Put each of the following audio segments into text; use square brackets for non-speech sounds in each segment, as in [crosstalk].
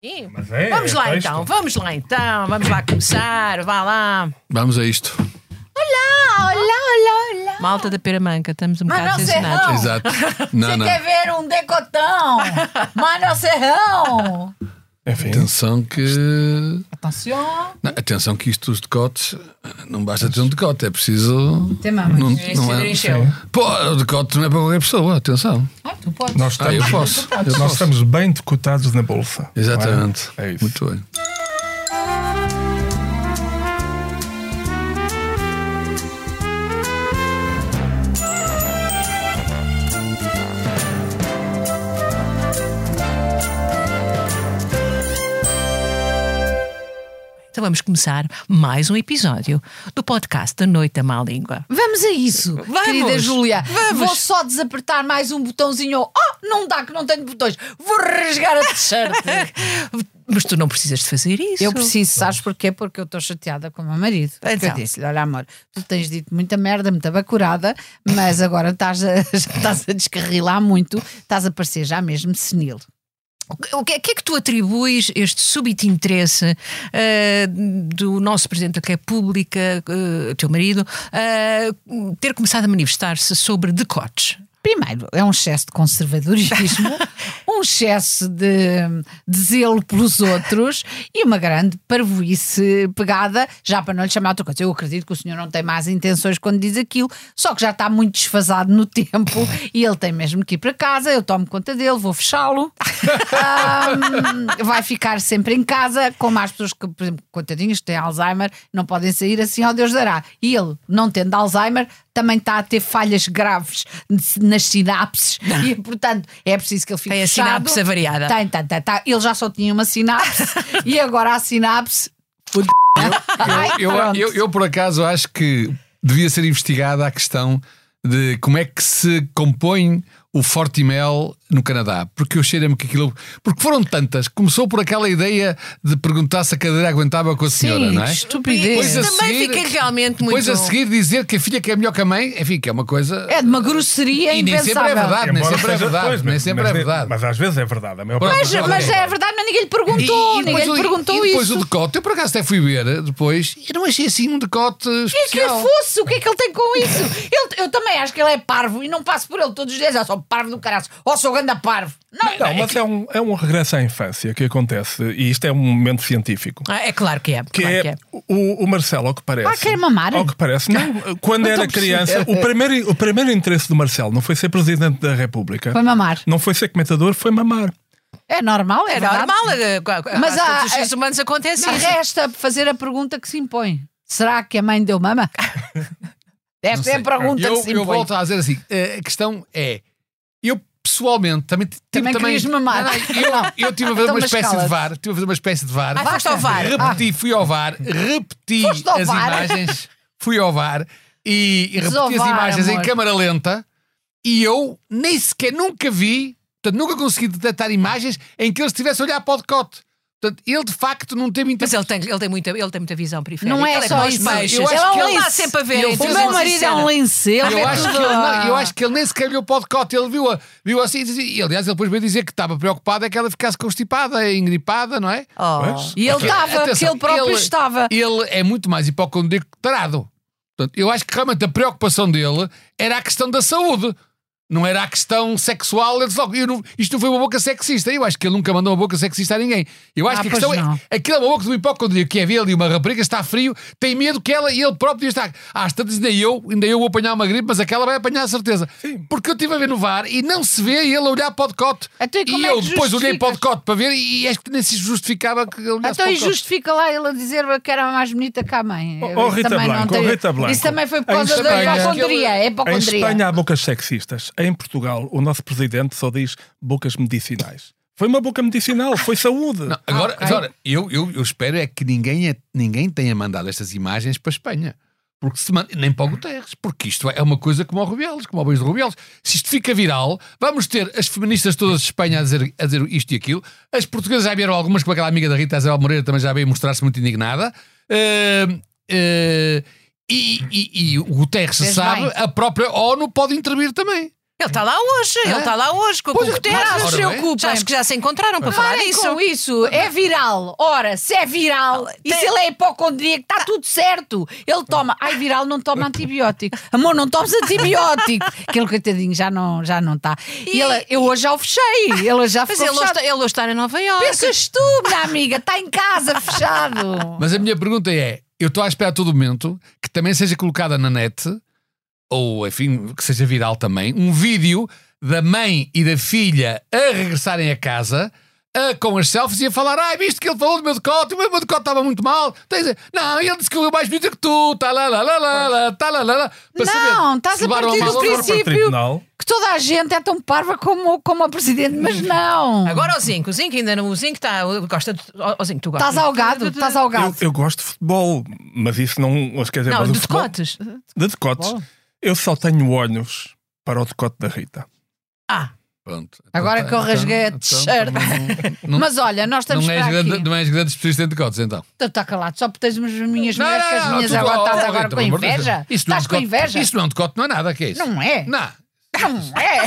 É, vamos é lá então, vamos lá então, vamos lá começar, vá lá. Vamos a isto. Olá, olá, olá. Malta da Peramanca, estamos um bocado. Não. Exato. Não, Você não. quer ver um decotão? Mano Serrão. Enfim, Atenção que. Atenção. Não, atenção que isto dos decotes não basta ter um decote, é preciso. Tem mamas. Não, não é... Pô, o decote não é para qualquer pessoa, atenção. Ah, tu podes. nós Ah, estamos, eu posso. Eu nós posso. estamos bem decotados na bolsa. Exatamente. É? É isso. Muito bem. Então vamos começar mais um episódio do podcast da Noite da Má Língua. Vamos a isso, Vamos. querida Júlia. Vou só desapertar mais um botãozinho. Oh, não dá que não tenho botões. Vou rasgar a t-shirt. [laughs] Mas tu não precisas de fazer isso. Eu preciso, sabes porquê? Porque eu estou chateada com o meu marido. Então. Eu disse-lhe: Olha, amor, tu tens dito muita merda, muita bacurada, mas agora estás a, [laughs] estás a descarrilar muito, estás a parecer já mesmo senil. O que, é, que é tu atribuis este súbito interesse eh, do nosso Presidente da República, uh, teu marido, eh, ter começado a manifestar-se sobre decotes? Primeiro, é um excesso de conservadorismo, [laughs] um excesso de, de zelo pelos outros e uma grande parvoíce pegada, já para não lhe chamar outra coisa. Eu acredito que o senhor não tem más intenções quando diz aquilo, só que já está muito desfasado no tempo [laughs] e ele tem mesmo que ir para casa. Eu tomo conta dele, vou fechá-lo. [laughs] Ahm, vai ficar sempre em casa, como as pessoas que, por exemplo, coitadinhos que têm Alzheimer, não podem sair assim, ó Deus dará. E ele, não tendo Alzheimer, também está a ter falhas graves nas sinapses e, portanto, é preciso que ele fique Tem a fechado. sinapse avariada. Tem, tem, tem, tem. Ele já só tinha uma sinapse [laughs] e agora a sinapse. Eu, pronto. eu, eu, por acaso, acho que devia ser investigada a questão de como é que se compõe o Fortimel no Canadá. Porque eu cheiro-me que aquilo. Porque foram tantas. Começou por aquela ideia de perguntar se a cadeira aguentava com a senhora, Sim, não é? que estupidez. Depois a Também seguir- fica realmente muito. Depois a seguir dizer que a filha que é melhor que a mãe, enfim, que é uma coisa. É de uma grosseria E nem sempre é impensável. verdade, nem sempre é verdade. pois, Nem mas- sempre mas é de- verdade. Mas às vezes é verdade. A maior Pronto, parte Mas, mas vezes é verdade, mas ninguém lhe perguntou. ninguém depois, lhe o- perguntou e depois isso. o decote, eu por acaso até fui ver depois e não achei assim um decote O que é que especial. fosse? O que é que ele tem com isso? Ele- eu também acho que ele é parvo e não passo por ele todos os dias. Eu sou parvo do caralho. Ou sou ganda parvo. Não, Não, mas é um, é um regresso à infância que acontece, e isto é um momento científico. Ah, é claro que é. Que claro é, que é. o, o Marcelo, ao que parece. Ah, quer mamar? Ao que parece, não. [laughs] Quando Não era criança, o primeiro, o primeiro interesse do Marcelo não foi ser presidente da República, Foi mamar. não foi ser comentador, foi mamar. É normal, é, É verdade. normal, eh, Mas há- todos os seres humanos acontece Não isso. resta fazer a pergunta que se impõe. Será que a mãe deu mama? [laughs] Esta é a pergunta eu, que se eu impõe. volto a dizer assim: eh, a questão é, eu pessoalmente também tive Também querias mamar. Não, não, eu, eu tive a fazer Então, uma espécie de. VAR, tive a fazer uma espécie de VAR. Ah, ao VAR. Repeti, fui ao VAR, repeti Foste as VAR? imagens, fui ao VAR e, e repeti as VAR, imagens amor. em câmara lenta e eu nem sequer nunca vi, portanto, nunca consegui detectar imagens em que ele estivesse a olhar para o decote. Portanto, ele de facto não teve Mas ele tem, ele, tem muita, ele tem muita visão periférica. Não é ele só como os isso. Eu acho ele que ele ele- está sempre a ver. ele ele O meu marido é um lincelo. Eu acho, que ele, não, eu acho que ele nem sequer para o decote, ele viu, viu assim e e aliás ele depois veio dizer que estava preocupado é que ela ficasse constipada, engripada, não é? Oh. Pois. E ele Porque, estava, que atenção, ele próprio estava. Ele é muito mais hipocondríaco que tarado. Portanto, eu acho que realmente a preocupação dele era a questão da saúde. Não era a questão sexual, ele disse logo, eu não- isto não foi uma boca sexista. Eu acho que ele nunca mandou uma boca sexista a ninguém. Eu acho Ah, que a questão não. é aquilo é uma boca do hipocondríaco que é ver ali uma rapariga, está frio, tem medo que ela e ele próprio está. Às tantas, ainda eu, ainda eu vou apanhar uma gripe, mas aquela vai apanhar a certeza. Porque eu estive a ver no VAR e não se vê ele a olhar para o decote. Então, e como e é eu depois olhei para o decote para ver e acho que nem se justificava que ele olhasse Então para o e justifica lá ele a dizer que era mais bonita que a mãe. Oh, oh, Isso Rita também não Blanco, tem- oh, Rita Blanco. Isso também foi por causa da Espanha- hipocondria. É Em. Espanha há bocas sexistas. Em Portugal, o nosso presidente só diz bocas medicinais. Foi uma boca medicinal, foi saúde. Não, agora, ok. agora eu, eu, eu espero é que ninguém, ninguém tenha mandado estas imagens para a Espanha. Porque se man- nem para o Guterres, porque isto é uma coisa como o Rubiales, como o Beijo de Rubiales. Se isto fica viral, vamos ter as feministas todas de Espanha a dizer, a dizer isto e aquilo. As portuguesas já vieram algumas, como aquela amiga da Rita Isabel Moreira também já veio mostrar-se muito indignada. Uh, uh, e, e- e o Guterres Fez sabe, bem. a própria ONU pode intervir também. Ele está lá hoje, ele está lá hoje com a Pois, coqueteira. mas- Não se ora bem. acho que já se encontraram para falar Parem disso. com isso, é viral. Ora, se é viral e se ele é hipocondríaco, está tudo certo. Ele toma. Ai, viral não toma antibiótico. Amor, não tomes antibiótico. [laughs] Aquele coitadinho já não está. Já não tá. e ele, eu hoje já o fechei. Ele já Mas ficou ele hoje, fechado. está, ele hoje está em Nova Iorque. Pensas tu, minha amiga, está em casa fechado. Mas a minha pergunta é: eu estou à espera a todo momento que também seja colocada na net, ou enfim, que seja viral também, um vídeo da mãe e da filha a regressarem a casa. a- com as selfies e a falar, ai, viste que ele falou do meu decote, o meu decote estava muito mal. Não, ele disse que eu mais bonita que tu, tá lá, lá, lá, lá, lá, tá lá, lá, lá. Não, saber estás a partir do princípio- Que toda a gente é tão parva como, como a presidente, mas não. Agora o Zinco, o Zinco ainda não, o Zinco está, gosta de, o Zinco, tu gostas. Estás algado, estás eu, algado. eu gosto de futebol, mas isso não. Quer dizer, Não, de futebol- decotes. De decotes. Eu só tenho olhos para o decote da Rita. Ah, Pronto. Agora Então, que eu rasguei a então, t-shirt. não- não- [laughs] Mas olha, nós estamos Não és, para grande, aqui. não és grande especialista em decotes, então. Está calado, só porque tens umas minhas Não, mulheres que não, as não, minhas tu- agora oh, estás oh, agora com inveja? Isso não é um Estás com decote- inveja? Isso não é um decote, não é nada, que é isso? Não é? Não. Não é?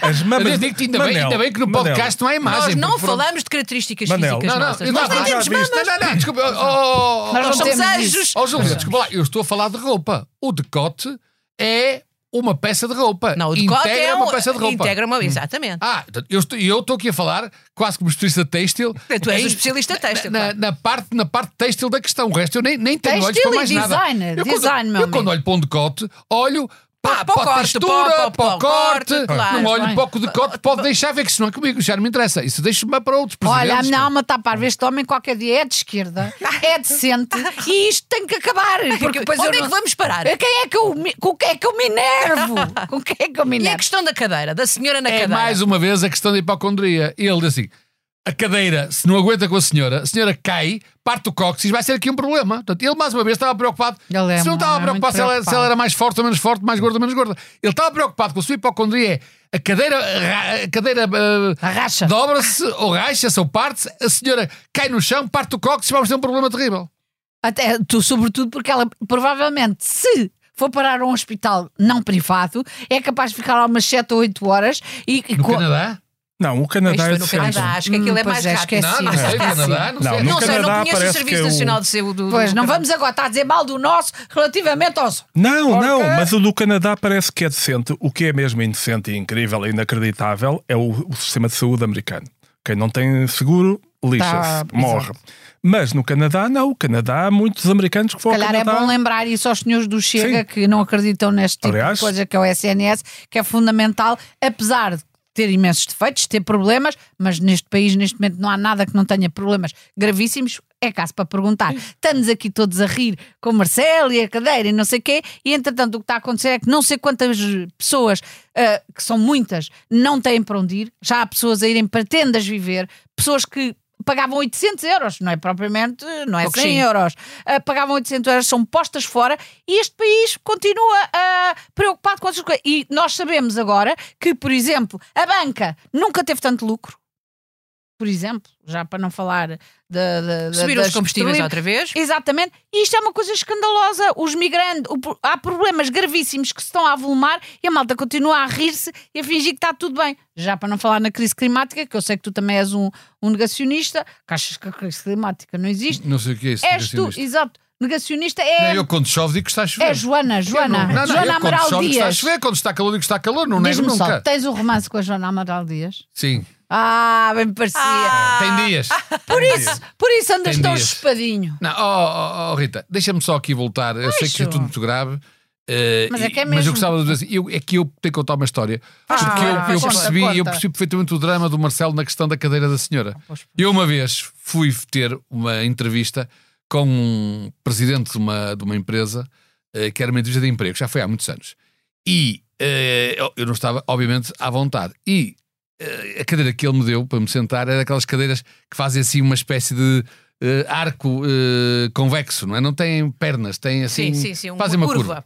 As mamas. Mas eu digo-te, ainda, bem, Manel, ainda bem que no Manel, podcast não há imagem. nós não porque pronto- falamos de características Manel. físicas Não, não, nossas. eu Nós não, não temos mamas. Não, não, não, desculpa. Oh, oh, Nós não somos anjos. oh, Júlia, desculpa lá, eu estou a falar de roupa. O decote é uma peça de roupa. Não, o decote Integra é uma um- peça de roupa. Integra uma, exatamente. Ah, portanto, eu estou, eu estou aqui a falar quase como especialista têxtil. Tu és em- especialista têxtil, Na, claro. na parte, na parte têxtil da questão. O resto eu nem, nem tenho olhos Têxtil para mais e nada. Eu, design, quando, meu eu quando olho para um decote, olho Pá, a corte, textura, o corte, corte. claro. não olho Bem. para o decote, pode deixar ver que isso não é comigo, já não me interessa. Isso deixa-me para outros Olha, a minha alma está para ver este homem qualquer dia é de esquerda, é decente [laughs] e isto tem que acabar. Porque depois Onde eu é não- que vamos parar? [laughs] Quem é que eu, com quem é que eu me enervo? [laughs] Com quem é que eu me E a enervo? questão da cadeira, da senhora na É cadeira. mais uma vez a questão da hipocondria. Ele diz assim: a cadeira, se não aguenta com a senhora, a senhora cai, parte o cóccix, vai ser aqui um problema. Portanto, ele mais uma vez estava preocupado. É se não estava é preocupado se ela, se ela era mais forte ou menos forte, mais gorda ou menos gorda. Ele estava preocupado com a sua hipocondria. É a cadeira, ra- a cadeira uh, Arracha. dobra-se ou racha-se ou parte-se, a senhora cai no chão, parte o cóccix e vamos ter um problema terrível. Até tu, sobretudo, porque ela provavelmente, se for parar a um hospital não privado, é capaz de ficar lá umas 7 ou 8 horas e, e No Canadá? Não, o Canadá é no decente. Canadá, acho que aquilo é Hum, mais é, rápido. Não, não sei, Canadá, não Não, sei. Não sei, não Canadá conheço o Serviço é o- Nacional de Saúde do Pois, do não Canadá. vamos agora estar a dizer mal do nosso relativamente aos. Não, Porque- não, mas o do Canadá parece que é decente. O que é mesmo indecente e incrível e inacreditável é o, o sistema de saúde americano. Quem não tem seguro, lixa-se, Tá, morre. Mas no Canadá, não. O Canadá, há muitos americanos que ao calhar é Canadá. bom lembrar isso aos senhores do Chega Sim. que não acreditam neste tipo Aliás- de coisa que é o SNS, que é fundamental, apesar de ter imensos defeitos, ter problemas, mas neste país, neste momento, não há nada que não tenha problemas gravíssimos. É caso para perguntar. Estamos aqui todos a rir com o Marcelo e a cadeira e não sei o quê, e entretanto o que está a acontecer é que não sei quantas pessoas, ah, que são muitas, não têm para onde ir. Já há pessoas a irem para tendas viver, pessoas que pagavam 800 euros, não é propriamente, não é 100 Pouquinho. euros, ah, pagavam 800 euros, são postas fora e este país continua ah, preocupado com essas coisas. E nós sabemos agora que, por exemplo, a banca nunca teve tanto lucro. Por exemplo, já para não falar da. da- Subiram os combustíveis outra vez. Exatamente. E isto é uma coisa escandalosa. Os migrantes, o há problemas gravíssimos que se estão a avolumar e a malta continua a rir-se e a fingir que está tudo bem. Já para não falar na crise climática, que eu sei que tu também és um, um negacionista, que achas que a crise climática não existe. Não sei o que é isso. És tu, exato. Negacionista é. Não, eu quando chove digo que está a chover. É Joana, Joana. Não, não, Joana Amaral chove digo que está a Dias. chover, quando está calor digo que está calor, não nego Diz-me só, nunca. tens um romance com a Joana Amaral Dias? Sim, Ah, bem me parecia. tem dias. por, isso, por isso andas Tem tão dias. espadinho. Não, oh, oh, oh, Rita, deixa-me só aqui voltar. Eu sei que é tudo muito grave. eh, Mas é que é e- mas mesmo. eu gostava de dizer assim, eu, é que eu tenho que contar uma história. porque conta, eu, eu conta, percebi, conta. eu percebi perfeitamente o drama do Marcelo na questão da cadeira da senhora. Eu uma vez fui ter uma entrevista com um presidente de uma, de uma empresa eh, que era uma entrevista de emprego, já foi há muitos anos. E eh, eu- eu não estava, obviamente, à vontade. E a cadeira que ele me deu para me sentar era daquelas cadeiras que fazem assim uma espécie de eh, arco eh, convexo, não é? Não têm pernas, têm assim. Sim, sim, sim, uma fazem uma curva. curva.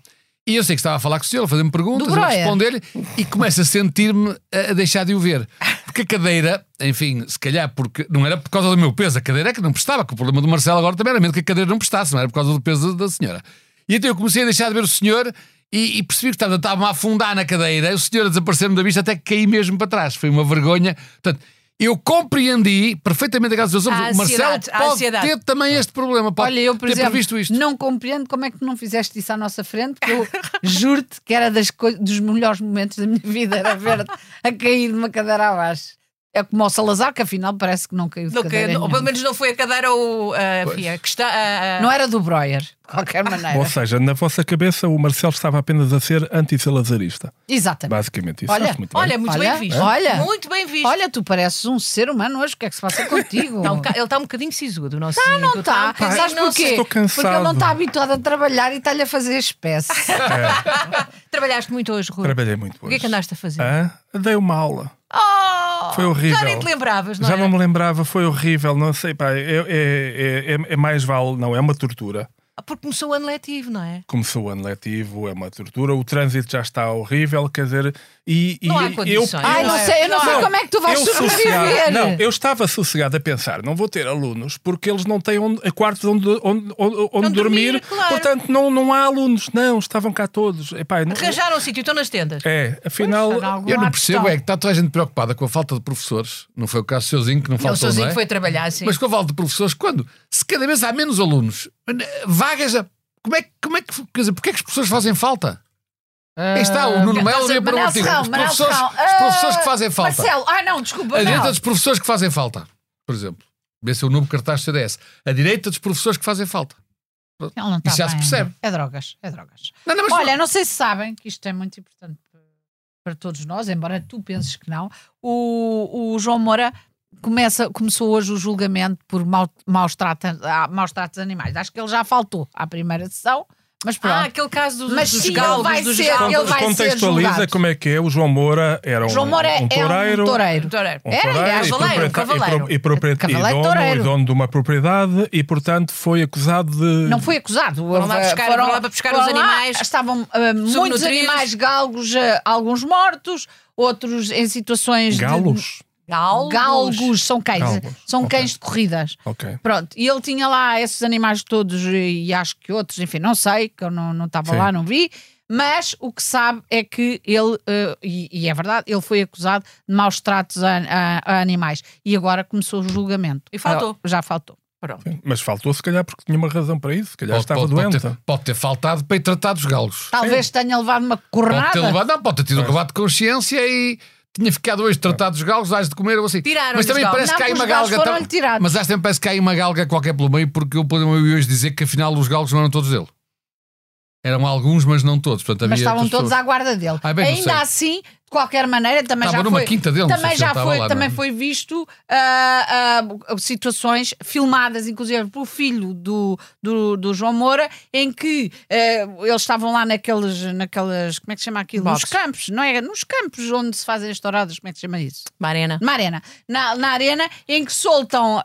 E eu sei que estava a falar com o senhor, a fazer-me perguntas, a responder-lhe e começo a sentir-me a a deixar de o ver. Porque a cadeira, enfim, se calhar porque não era por causa do meu peso, a cadeira é que não prestava, que o problema do Marcelo agora também era mesmo que a cadeira não prestasse, não era por causa do peso da senhora. E então eu comecei a deixar de ver o senhor e, e percebi que estava- estava-me a afundar na cadeira, o senhor a desaparecer-me da vista até que caí mesmo para trás. Foi uma vergonha. Portanto, eu compreendi perfeitamente a casa dos A. O Marcelo pode ter também este problema. Pode Olha, eu, por ter exemplo, previsto isto. não compreendo como é que não fizeste isso à nossa frente, que eu [laughs] juro-te que era das dos melhores momentos da minha vida, era ver-te a cair de uma cadeira abaixo. É como o Salazar, que afinal parece que não caiu de Não, que- cadeira ou nenhuma. pelo menos não foi a cadeira ou a, enfim, a questão. a- a- Não era do Breuer, de qualquer maneira. Ou seja, na vossa cabeça o Marcelo estava apenas a ser anti-salazarista. Exatamente. Basicamente, isso Olha, muito bem. Olha, muito Olha, bem visto. olha. Muito bem visto. Olha, tu pareces um ser humano hoje, o que é que se passa contigo? Está um boca- ele está um bocadinho sisudo, o nosso Ah, não Zico. está. um bocadinho- Sabes não porquê? Estou cansado. Porque ele não está habituado a trabalhar e está-lhe a fazer espécie. [laughs] Trabalhaste muito hoje, Rui. Trabalhei muito O que é que andaste a fazer? Hã? Dei uma aula. Oh, Foi horrível. Já nem te lembravas, não Já é? não me lembrava, foi horrível. Não sei, pá, é, é, é, é- é mais vale, não, é uma tortura. Porque começou o ano letivo, não é? Começou o ano letivo, é uma tortura. O trânsito já está horrível, quer dizer, e, e Não há eu, condições. Ai, não Não é? sei, eu não, sei Não, como é que tu vais eu sobreviver. não, eu estava sossegado a pensar, não vou ter alunos porque eles não têm onde, quartos onde, onde, onde, onde dormir, dormir, claro. portanto não, não há alunos. Não, estavam cá todos. Epá, não- Arranjaram um sítio, estão nas tendas. é, afinal, Pois, Eu não percebo, estão. é que está toda a gente preocupada com a falta de professores. Não foi o caso do Seuzinho que não Não, o faltou, sozinho não é? foi trabalhar, assim. Mas com a falta de professores, quando? Se cada vez há menos alunos, vagas, a- como é, que- como é que, quer dizer, porque é que os professores fazem falta? Aí está, o Nuno Melo havia para Manel artigo. Os professores, Serrão. os professores Ah, que fazem falta. Marcelo, ah não, desculpa, A direita não. dos professores que fazem falta, por exemplo. Vê-se o novo cartaz do CDS. A direita dos professores que fazem falta. Ele não está Isso já se bem. percebe. É drogas, é drogas. Não, não, Olha, não sei se sabem que isto é muito importante para todos nós, embora tu penses que não. O, o João Moura começa, começou hoje o julgamento por mau- maus, trata, ah, maus tratos de animais. Acho que ele já faltou à primeira sessão, mas pronto. Ah, aquele caso dos, Mas dos sim, galgos, vai dos ser- galgos. ele vai ser contextualiza julgado. como é que é. O João Moura era um, João Moura um é um toureiro. toureiro. Toureiro. Um toureiro é, e cavaleiro, e pro- e e dono, toureiro. e dono de uma propriedade e, portanto, foi acusado de. Não foi acusado. Foram lá buscar- foram lá para buscar os foram lá, animais Estavam ah, muitos animais galgos, ah, alguns mortos, outros em situações de- Galos. Galgos. Galgos, são cães. Galgos, São ok. cães de corridas. Ok. Pronto, e ele tinha lá esses animais todos e, e acho que outros, enfim, não sei, que eu não estava lá, não vi. Mas o que sabe é que ele, eh, e, e é verdade, ele foi acusado de maus tratos a, a- a animais. E agora começou o julgamento. E faltou. Ah, já faltou. Sim, Mas faltou, se calhar, porque tinha uma razão para isso. Se calhar pode, estava pode- pode doente. ter, pode ter faltado para ir tratar dos galos. Talvez tenha levado uma Pode cornada. ter levado, não, pode ter tido um rebate de consciência e tinha ficado hoje tratado dos galos, dás de comer ou assim. Tiraram-lhe Mas também parece Não, que há uma galga. tam-. Mas acho que parece que há aí uma galga qualquer pelo meio, porque eu poderia hoje dizer que afinal os galos não eram todos dele. Eram alguns, mas não todos. Portanto, mas estavam todos pessoas. à guarda dele. Ah, bem, Ainda assim, de qualquer maneira, também Estava já numa foi, quinta dele, também já foi, lá, também não é? foi visto ah, ah, situações filmadas, inclusive pelo filho do, do, do João Moura, em que ah, eles estavam lá naqueles, naquelas, como é que se chama aquilo? Box. Nos campos, não é? Nos campos onde se fazem as touradas, como é que se chama isso? Marena. Numa arena. Na, na arena em que soltam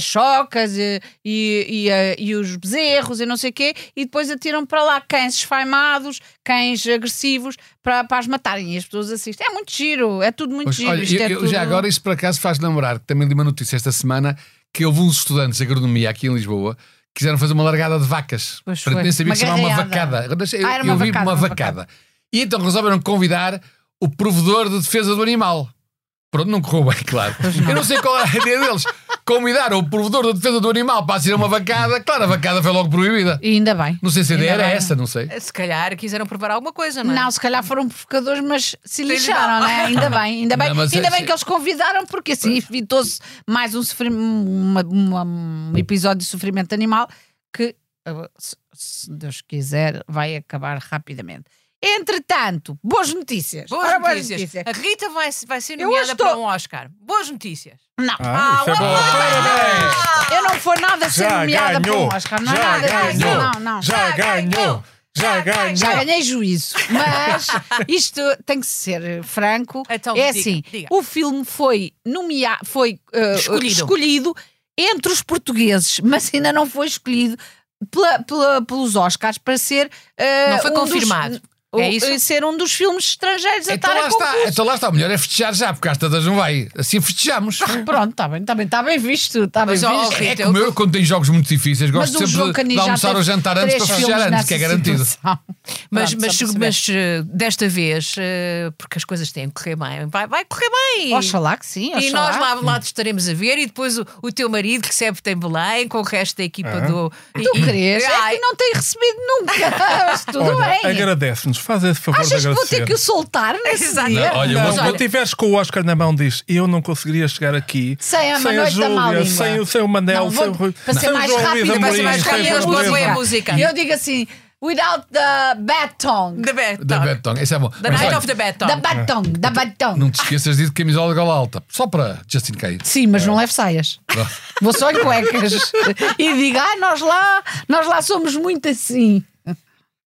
chocas e, e, e, e os bezerros e não sei o quê, e depois atiram para lá cães esfaimados, cães agressivos, para, para as matarem. E as pessoas assistem. É muito giro, é tudo muito Pois, giro. olha, Isto eu- é eu tudo- Já agora, isso por acaso faz lembrar que também li uma notícia esta semana que houve uns estudantes de agronomia aqui em Lisboa que quiseram fazer uma largada de vacas. Pois foi. nem sabia Uma que se chamava uma vacada. Eu, Ah, era eu uma vi vacada, uma uma vacada. E então resolveram convidar o provedor de defesa do animal. Pronto, não correu bem, claro. Eu não sei qual era a ideia deles. Convidaram o provedor de defesa do animal para assistir a uma vacada. Claro, a vacada foi logo proibida. E ainda bem. Não sei se a ideia era bem. essa, não sei. Se calhar quiseram provar alguma coisa, não é? Não, se calhar foram provocadores, mas se lixaram, não. é? Ainda bem, ainda bem, Não, ainda é- bem que eles convidaram, porque assim evitou-se mais um, uma- uma- um episódio de sofrimento animal que, eh, se, Deus quiser, vai acabar rapidamente. Entretanto, boas notícias. Boas Ora, notícias. A Rita vai, vai ser nomeada estou- para um Oscar. Boas notícias. Não, Ah, isso é bom. Parabéns! eu não for nada ser Já nomeada para um! Oscar, não é Já nada disso, ganhou! não, não. Já ganhou! Já ganhou! Já ganhei juízo, mas isto tem que ser franco. Então, é diga, assim: diga. o filme foi nomeado, foi uh, Escolhido. escolhido entre os portugueses, mas ainda não foi escolhido pela- pela- pelos Oscars para ser. uh, Não foi um dos- confirmado. É isso? ser um dos filmes estrangeiros a Então estar lá a está, concurso. então lá está. O melhor é festejar já, porque às tantas não vai. Assim festejamos. Pronto, está bem, está bem, está bem visto. Está bem Mas, ó, visto. Rita, É como eu, quando tenho jogos muito difíceis, Mas gosto o João sempre de, de já almoçar teve ou jantar antes três para festejar filmes antes, que é nessa garantido. situação. [laughs] Mas, Pronto, mas, só para saber. mas, eh, desta vez, eh, porque as coisas têm que correr bem, vai, vai correr bem. Oxalá que sim, E oxalá. nós lá, lá te estaremos a ver, e depois o, o teu marido que sempre tem Belém, com o resto da equipa do. Tu e- e- queres? É Ai, que não tem recebido nunca. [laughs] Mas tudo Olha, bem. agradece-nos, faz esse favor Achas de que vou ter agradecer. que o soltar nesse Exato. dia? Não, olha, Mas vou- Quando olha- tiveres com o Oscar na mão, diz: Eu não conseguiria chegar aqui Sem a da Má Júlia, sem, o- sem o Manel, Não, sem vou- o Rui. para ser sem o mais João rápido, Luís para ser Amorim, mais sem rápido, o a música. Eu digo assim, without the bad tongue. The Bad Da Talk. Betong, isso é bom. The Mas Night olha, of the Bad Da Talk. bad tongue, da bad tongue. Não te esqueças de camisola de gola alta, só para Justin Kay. Sim, mas não levo saias. [laughs] Vou só em cuecas. e digo, ah, nós lá, nós lá somos muito assim.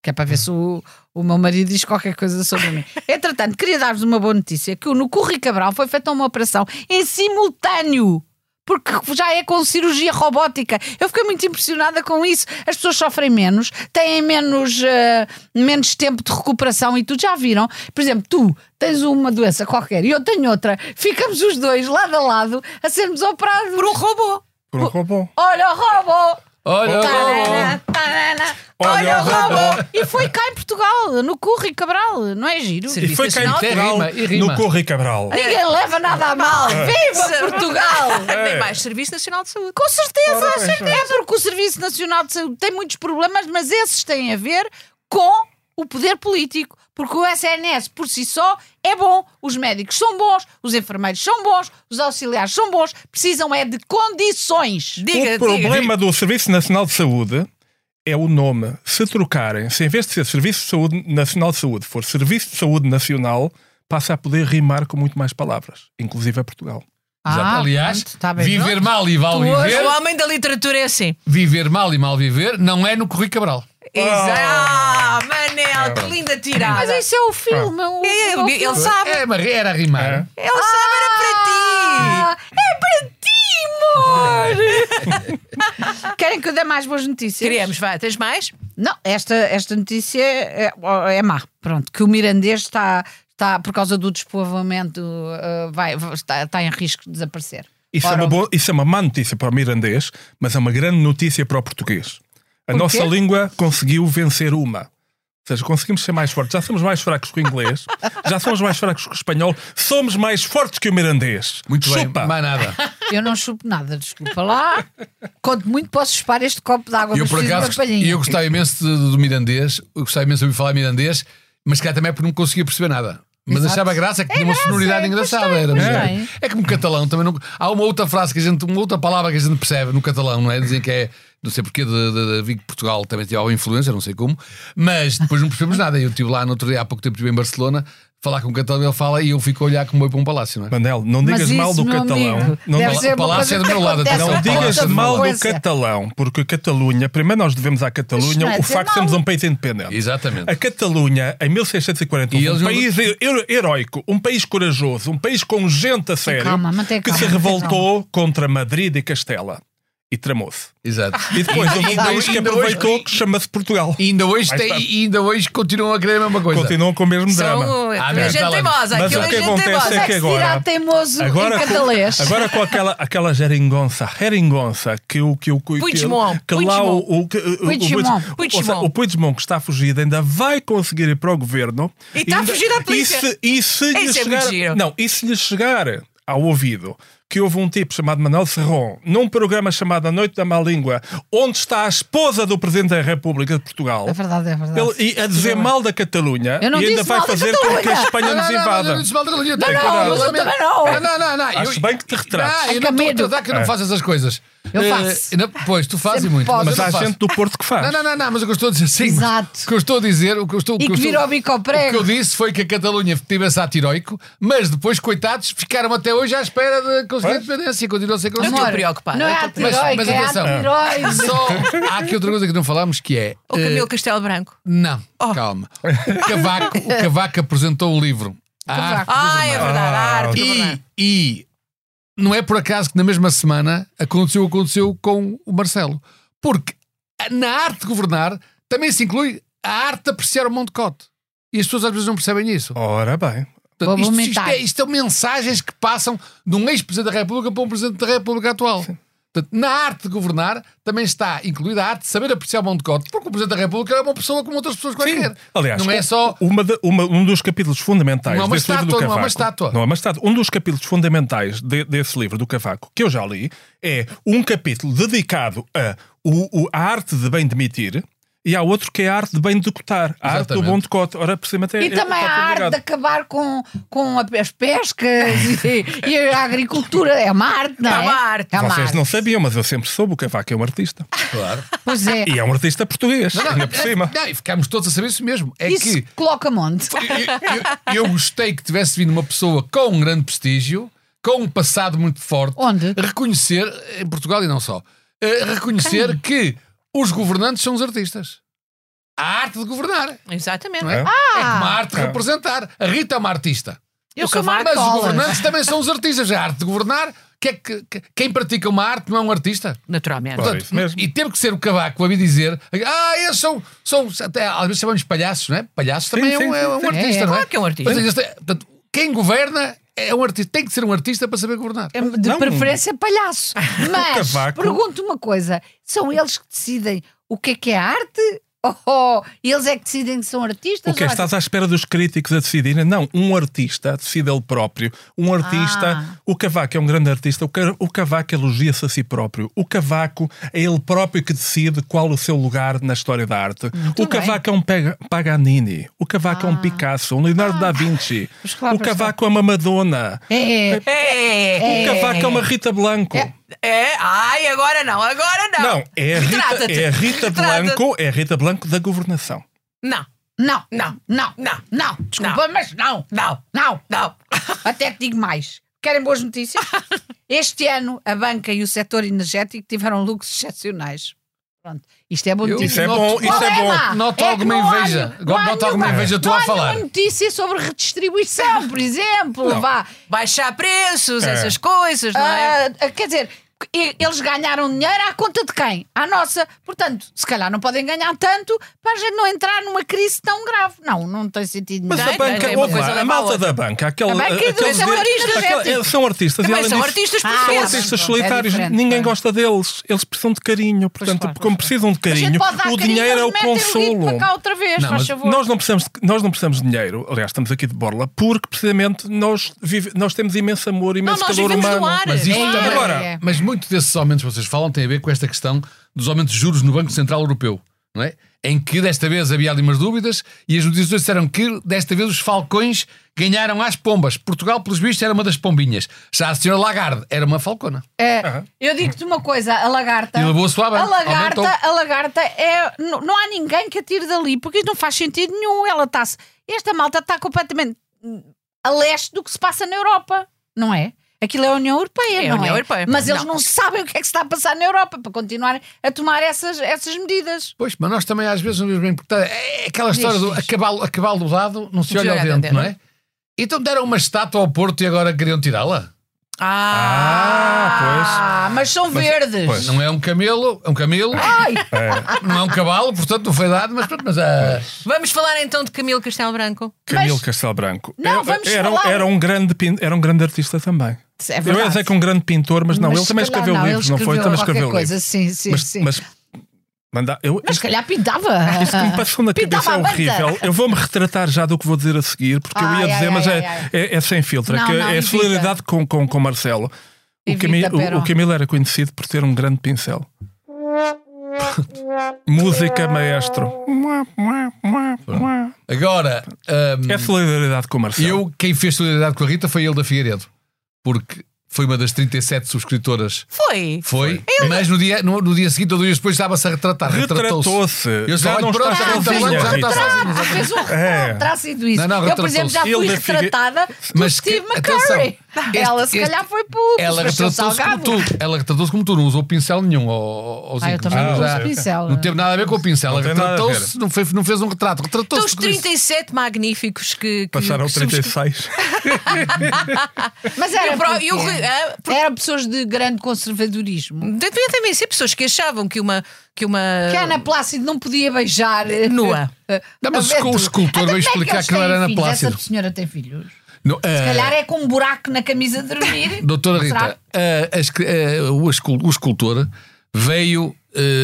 Que é para ver se o, o meu marido diz qualquer coisa sobre mim. [laughs] Entretanto, queria dar-vos uma boa notícia: que no Curri Cabral foi feita uma operação em simultâneo. Porque já é com cirurgia robótica. Eu fiquei muito impressionada com isso. As pessoas sofrem menos, têm menos, eh, menos tempo de recuperação e tudo. Já viram? Por exemplo, tu tens uma doença qualquer e eu tenho outra. Ficamos os dois lado a lado a sermos operados. Por um robô. Por um robô. Olha o robô! Olha, Tarana, tarana, Olha o o robô! E foi cá em Portugal, no Curri Cabral, não é giro? E Serviço foi cá em Nacional. Portugal, Rima, e rima. no Corre Cabral. Ninguém leva nada a mal. Viva Portugal! Tem mais Serviço Nacional de Saúde. Com certeza, bem, é porque o Serviço Nacional de Saúde tem muitos problemas, mas esses têm a ver com o poder político. Porque o SNS por si só é bom, os médicos são bons, os enfermeiros são bons, os auxiliares são bons, precisam é de condições. Diga, o problema diga. do Serviço Nacional de Saúde é o nome. Se trocarem, se em vez de ser Serviço de Saúde Nacional de Saúde for Serviço de Saúde Nacional, passa a poder rimar com muito mais palavras, inclusive a Portugal. Ah, Aliás, tá bem. viver mal e mal Tu viver, O homem da literatura é assim. viver mal e mal viver, não é no Correio Cabral. Exato. Ah, Manel, que linda tirada. Mas isso é o filme. o- É, o ele filme. sabe. É, mas era a rimar. É. Ele sabe, era para Ah, ti. é para ti, amor! [laughs] Querem que eu dê mais boas notícias? Queremos, vai, tens mais? Não, esta, esta notícia é, é má. Pronto, que o mirandês está, está por causa do despovoamento, uh, vai, está, está em risco de desaparecer. Isso é, uma boa- isso é uma má notícia para o mirandês, mas é uma grande notícia para o português. A Por nossa quê? língua conseguiu vencer uma. Ou seja, conseguimos ser mais fortes. Já somos mais fracos que o inglês, [laughs] já somos mais fracos que o espanhol, somos mais fortes que o mirandês. Muito Chupa. bem, mais nada. [laughs] Eu não chupo nada, desculpa lá. Quanto muito posso chupar este copo de água, eu, por acaso, uma palhinha. eu gostava imenso de- do mirandês, eu gostava imenso de ouvir falar mirandês, mas se calhar também é porque não conseguia perceber nada. Mas Exato. achava graça que tinha uma graça, sonoridade é, engraçada. gostei, era gostei. mesmo. É como catalão também. Não... Há uma outra frase que a gente, uma outra palavra que a gente percebe no catalão, não é? Dizem que é, não sei porquê, de, de, de Vigo Portugal também tinha alguma influência, não sei como, mas depois não percebemos nada. Eu estive lá no outro dia, há pouco tempo estive em Barcelona, falar com um catalão, ele fala e eu fico a olhar como eu para um palácio, não é? Manel, não digas mal isso, do meu catalão. amigo, Não, não- uma palácio é do meu lado, não digas mal do catalão, porque a Catalunha, primeiro nós devemos à Catalunha não é o facto de mal. sermos um país independente. Exatamente. A Catalunha, em 1640, E houve eles um não- país hero- heroico, um país corajoso, um país com gente a sério, calma, que calma, se revoltou contra Madrid e Castela e tramou-se. Exato. E depois [laughs] houve um país que aproveitou hoje- que chama-se Portugal. E ainda hoje, tem, e ainda hoje continuam a querer a mesma coisa. Continuam com o mesmo São drama. Ah, aquilo é gente fala- teimosa. Mas o é que acontece é que agora- teimoso Agora em catalês? agora com aquela, aquela geringonça, geringonça que o que o que, Puigdemont, que lá o, Puigdemont. o, que- o, Puigdemont. o, Puigdemont. o Puigdemont que está a fugir ainda vai conseguir ir para o governo E está fugir da polícia. E se, e se lhe Isso é chegar, não, e se lhe chegar ao ouvido que houve um tipo chamado Manuel Serron num programa chamado A Noite da Má Língua, onde está a esposa do Presidente da República de Portugal. É verdade, é verdade. Ele, e a dizer mal da Catalunha Eu não e ainda vai fazer com que a. Espanha nos Não, não, invada. não, disse mal da Catalunha. Não, Tem não, cuidado. mas eu também não. Não, não, não. não. Acho Eu- bem que te retrates. Ah, eu É não que estou a medo. tratar que eu não faço essas coisas. Eu Eh, faço. não, pois, tu fazes Sempre muito. posso. Mas eu há não faço. gente do Porto que faz. Não, não, não, não, mas o que eu estou a dizer sim. mas Exato. O que eu estou a dizer, o que eu estou, o E eu que estou- virou o bico ao O que prego. eu disse foi que a Catalunha teve esse ato heroico, mas depois, coitados, ficaram até hoje à espera de conseguir a independência. Continuam a ser Não estou preocupado. Não é eu estou Mas- mas é atenção. Só há aqui outra coisa que não falámos que é. O eh, Camilo Castelo Branco. Não, Oh. calma. O Cavaco, o Cavaco apresentou o livro. Ah, de é verdade. A arte de E, governar. e não é por acaso que na mesma semana aconteceu aconteceu com o Marcelo. Porque na arte de governar também se inclui a arte de apreciar o Monte Cote. E as pessoas às vezes não percebem isso. Ora bem. Portanto, isto, isto, é, isto são mensagens que passam de um ex-presidente da República para um presidente da República atual. Portanto, na arte de governar também está incluída a arte de saber apreciar o bom decote, porque o presidente da República é uma pessoa como outras pessoas quaisquer. Aliás, não é só. uma de- uma- um dos capítulos fundamentais é desse livro do estátua, não é Cavaco. uma estátua. Não é uma estátua. Um dos capítulos fundamentais de- desse livro do Cavaco, que eu já li, é um capítulo dedicado a, o, o- a arte de bem demitir e há outro que é a arte de bem decotar. A arte do bom decote. Ora, por cima até E também está a arte ligado. de acabar com, com as pescas e, e a agricultura. É uma arte, não é? É uma arte. É uma Vocês arte. não sabiam, mas eu sempre soube o Cavaco é um artista. Claro. Pois é. E é um artista português, ainda por cima. Não, e ficámos todos a saber isso mesmo. É Isso que coloca monte. eu, eu- eu gostei que tivesse vindo uma pessoa com um grande prestígio, com um passado muito forte, Onde? reconhecer, em Portugal e não só, eh, reconhecer que os governantes são os artistas. A arte de governar, Exatamente. não é? É. É como a arte de Ah. representar. A Rita é uma artista. Eu O sou Cavaco- Mas os governantes também são os artistas. A arte de governar, que é que- que- quem pratica uma arte não é um artista. Naturalmente. Portanto, isso mesmo. E teve que ser o Cavaco a me dizer: Ah, eles são, são até, às vezes chamamos palhaços, não é? Palhaços também é, sim, um, é um sim. artista, É, não é? claro que é um artista. Portanto, quem governa é um artista, tem que ser um artista para saber governar. É De Não. preferência palhaço. [laughs] Mas Cavaco- pergunto uma coisa: são eles que decidem o que é que é arte? Ou eles é que decidem que são artistas? O que é? Estás à espera dos críticos a decidirem? Não, um artista decide ele próprio. Um artista, Ah. o Cavaco é um grande artista, o Ca- o Cavaco elogia-se a si próprio. O Cavaco é ele próprio que decide qual o seu lugar na história da arte. Muito o bem. Cavaco é um Paganini. O Cavaco é um Picasso, um Leonardo da Vinci. O Cavaco é uma Madonna. É, É, O Cavaco é uma Rita Blanco. É. Ai, agora não, agora não. Não, é a Rita, é a Rita. Blanco, é a Rita Blanco da governação. Não, não, Não. não, Não. não. Desculpa, mas não, não, não. não. Até que digo mais. Querem boas notícias? [laughs] Este ano, a banca e o setor energético tiveram lucros excepcionais. Pronto. Isto é Eu- notícia. Isso é Noto- bom, isso Qual é bom. Noto É que alguma inveja. Noto alguma inveja tua não a falar. nenhuma notícia sobre redistribuição, por exemplo. Vá. Baixar preços, É. essas coisas, não é? Ah, quer dizer, eles ganharam dinheiro à conta de quem? À nossa. Portanto, se calhar não podem ganhar tanto para a gente não entrar numa crise tão grave. Não, não tem sentido nenhum. Mas a banca, ouve lá, a malta da banca, aquele, A banca aqueles são artistas, é, são artistas. e Também além são disso, artistas Ah, São artistas é solitários, ninguém é. gosta deles. Eles precisam de carinho. Portanto, como pois precisam de carinho, o dinheiro é o consolo. para cá outra vez, Não, faz mas favor. Nós não, precisamos de, nós não precisamos de dinheiro. Aliás, estamos aqui de borla porque precisamente nós, vive, nós temos imenso amor, imenso calor humano. ar. Mas isto É. Agora. Mas muitos desses aumentos que vocês falam têm a ver com esta questão dos aumentos de juros no Banco Central Europeu, não é? Em que desta vez havia ali umas dúvidas e as notícias disseram que desta vez os falcões ganharam às pombas. Portugal, pelos vistos, era uma das pombinhas. Já a senhora Lagarde era uma falcona. É, eu digo-te uma coisa, a lagarta. E levou a sua A lagarta, Aumentou. a lagarta é. Não, não há ninguém que atire dali, porque não faz sentido nenhum. Ela está Esta malta está completamente hum, a leste do que se passa na Europa, não é? Aquilo é a União Europeia, É a não União é? Europeia. Mas eles Não. não sabem o que é que se está a passar na Europa para continuarem a tomar essas, essas medidas. Pois, mas nós também às vezes não vemos bem porque é aquela Diz, história do a cavalo, a cavalo dado não se olha ao vento, dentro. não é? Então deram uma estátua ao Porto e agora queriam tirá-la? Ah, Ah, mas são verdes. pois. Não é um camelo, é um camelo, Ai, não é um cavalo, portanto não foi dado, mas pronto, mas ah, Vamos falar então de Camilo Castelo Branco. Camilo Mas- Castelo Branco. Não, Era- vamos era, falar. era um grande, era um grande artista também. é Eu ia dizer que um grande pintor, mas não, Mas ele também escreveu não, livros, ele não foi? Também escreveu coisa, livros. sim, sim, mas, sim. mas manda, eu, Mas se calhar pintava. Isto que me passou na Pintava cabeça é horrível. Eu vou-me retratar já do que vou dizer a seguir, porque eu Ai, ia ai, dizer, ai, mas ai, é, ai. é, é sem filtro. é Não, que não, é a solidariedade com, com, com Marcelo. O Camilo, o- o Camilo era conhecido por ter um grande pincel. Música maestro. agora ahm, É solidariedade com o Marcelo. eu, quem fez solidariedade com a Rita foi ele da Figueiredo, porque foi uma das 37 subscritoras. Foi. Foi, mas no dia, no, no dia seguinte ou dois dias depois estava-se a retratar. Retratou-se. Retratou-se. Eu Já não para está sozinha, já está sozinha. Fez um É. sido isso. Não, não, eu, por exemplo, já fui Figue- retratada por Mas Steve que- McCurry. Ela se este- calhar foi pelo Ela retratou-se como tu. Ela retratou-se como tu, não usou pincel nenhum. Ó, ó, Ah, eu também não uso pincel. Não teve nada a ver com o pincel. Não Ela retratou-se, não, fez- não fez um retrato. Então, Retratou-se. os por isso. 37 magníficos que. que Passaram que somos- 36. [laughs] Mas era, porque e Rui- ah, por- era pessoas de grande conservadorismo. Devia também ser pessoas que achavam que uma. Que uma Que a Ana Plácido não podia beijar. Nua. Não, mas o escultor Então, veio é explicar que não era Ana? Plácido. Essa senhora tem filhos. Não, Se ah, calhar é com um buraco na camisa de dormir. [coughs] Doutora? Rita, escri- ah, o, escul- o escultor veio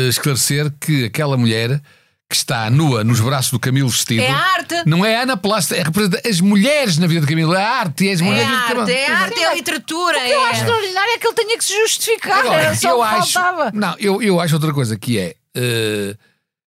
esclarecer que aquela mulher que está nua nos braços do Camilo vestido É arte. não é a Ana Plástica, é representa as mulheres na vida de Camilo, é a arte, é as É mulheres de arte, Camilo. é arte, é literatura. O que eu acho É... extraordinário é que ele tenha que se justificar. Agora, era só eu o que acho, faltava. não, eu, eu acho outra coisa que é eh,